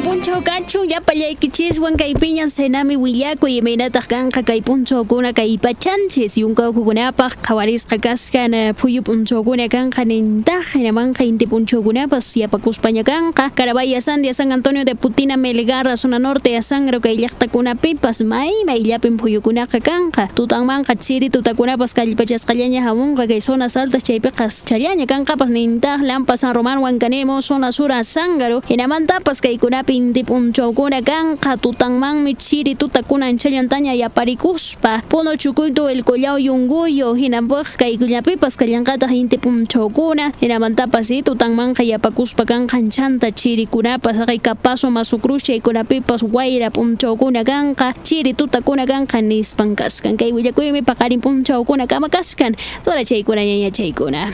puncho kachu yapallaykichis kay piñan senami willaku imaynataq kanqa kay punchukuna kay pachanchis yunkawkukunapaq qhawarisqa kasqan phuyu punchukuna kanqa nintaj hinamanqa inti punchukunapas yapakuspaña kanqa Carabaya Sandia San Antonio de Putina Melgar zona norte asangro kay llaqtakunapipas mayma illapin phuyukunaqa kanqa tutanmanqa chiri tutakunapas kallpachasqallaña hamunqa kay zonas altas chaypiqas challaña kanqapas nintaj lampa San Román Huancanemo zona sur asangaro hinamantapas kaykunapi inti punchukuna kanqa tutanmanmi chiri tutakunan challantaña yaparikuspa puno chukuytu el collao yunguyo hinampaq kaykullapipas kallanqataq inti punchukuna hinamantapas tutanmanqa yapakuspa kanqan chanta chirikunapas kay kapaso masukrus chaykunapipas wayra punchukuna kanqa chiri tutakuna kanqa nispan kasqan kay willakuymi paqarin punchukuna kama kasqan tora chaykuna ñaña chaykuna